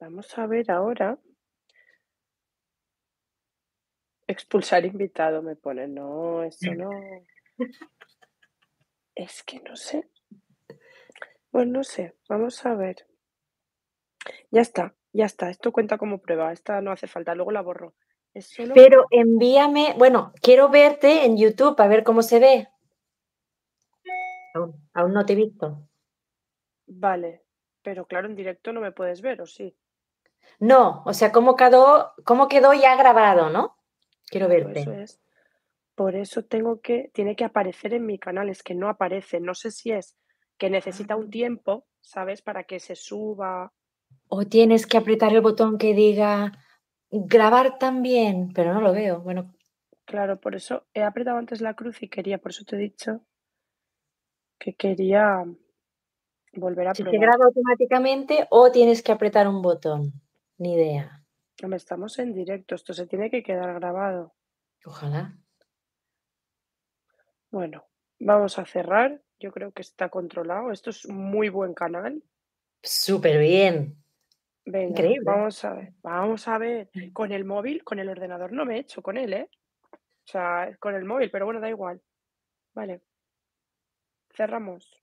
Vamos a ver ahora. Expulsar invitado me pone. No, eso no. Es que no sé. Bueno, no sé. Vamos a ver. Ya está, ya está. Esto cuenta como prueba. Esta no hace falta. Luego la borro. Es solo Pero envíame, bueno, quiero verte en YouTube a ver cómo se ve. Aún, aún no te he visto. Vale. Pero claro, en directo no me puedes ver, ¿o sí? No, o sea, cómo quedó, cómo quedó ya grabado, ¿no? Quiero verte. eso es. Por eso tengo que tiene que aparecer en mi canal, es que no aparece. No sé si es que necesita un Ah. tiempo, ¿sabes? Para que se suba. O tienes que apretar el botón que diga grabar también, pero no lo veo. Bueno, Claro, por eso he apretado antes la cruz y quería, por eso te he dicho que quería volver a si se probar. graba automáticamente o tienes que apretar un botón. Ni idea. Hombre, estamos en directo, esto se tiene que quedar grabado. Ojalá. Bueno, vamos a cerrar. Yo creo que está controlado. Esto es muy buen canal. Súper bien. Venga, Increíble. vamos a ver, vamos a ver. Con el móvil, con el ordenador no me he hecho con él, ¿eh? O sea, con el móvil, pero bueno, da igual. Vale. Cerramos.